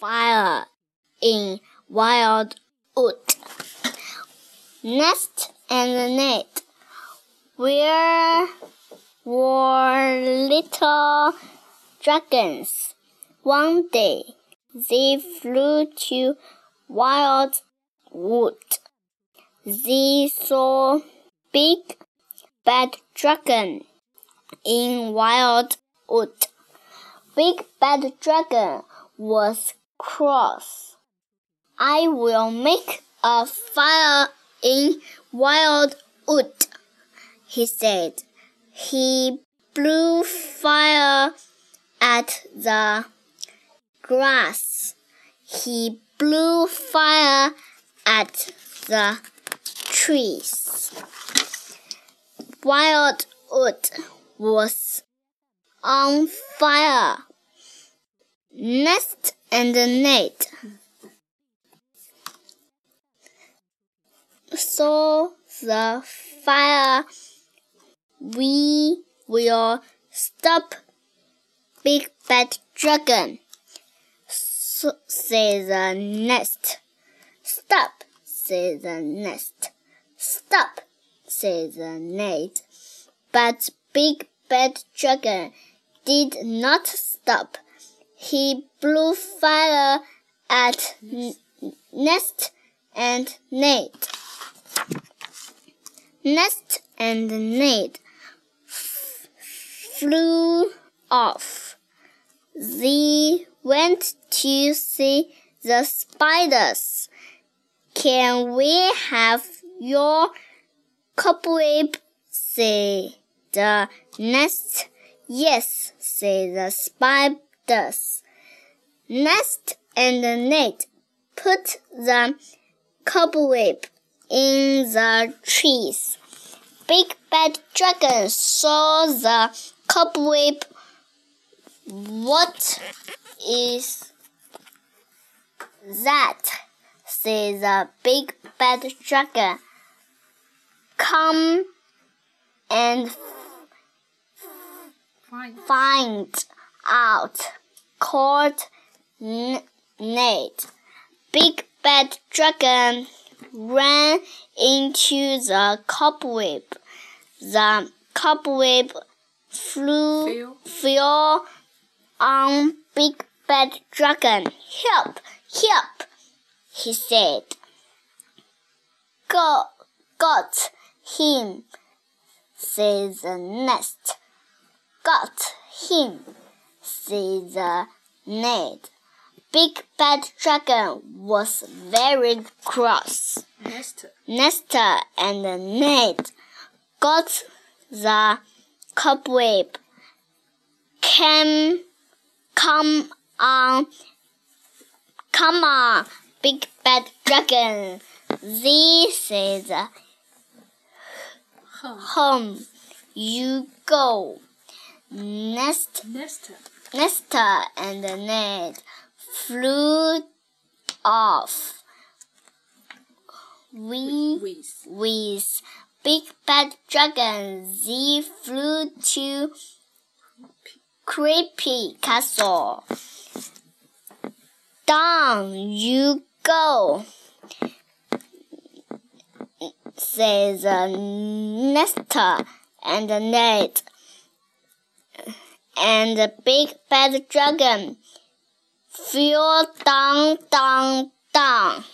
fire in wild wood. Nest and net. Where were little dragons. One day they flew to wild wood. They saw big bad dragon in wild wood. Big bad dragon was cross. I will make a fire in wild wood, he said. He blew fire at the grass. He blew fire at the trees. Wild wood was on fire. Nest and net saw the fire. We will stop big bad dragon, so, said the nest. Stop, said the nest. Stop, said the net. But big bad dragon did not stop. He blew fire at nest and net. Nest and net flew off. They went to see the spiders. Can we have your cobweb? said the nest. Yes, said the spiders. Nest and net put the cobweb in the trees. Big bad dragon saw the cobweb. What is that? said the big bad dragon. Come and find out, called Nate. Big bad dragon ran into the cobweb. The cobweb flew, fell on Big Bad Dragon. Help! Help! he said. Go, got him, says the nest. Got him, said the net. Big Bad Dragon was very cross. Nesta. Nesta and Ned got the cobweb. Came, come on, come on, Big Bad Dragon. This is Home. home. You go. Nest, Nesta. Nesta and the Ned flew off. We With. with Big Bad Dragon, they flew to Creepy Castle. Down you go, says Nesta and the Ned. And the Big Bad Dragon fell down, down, down.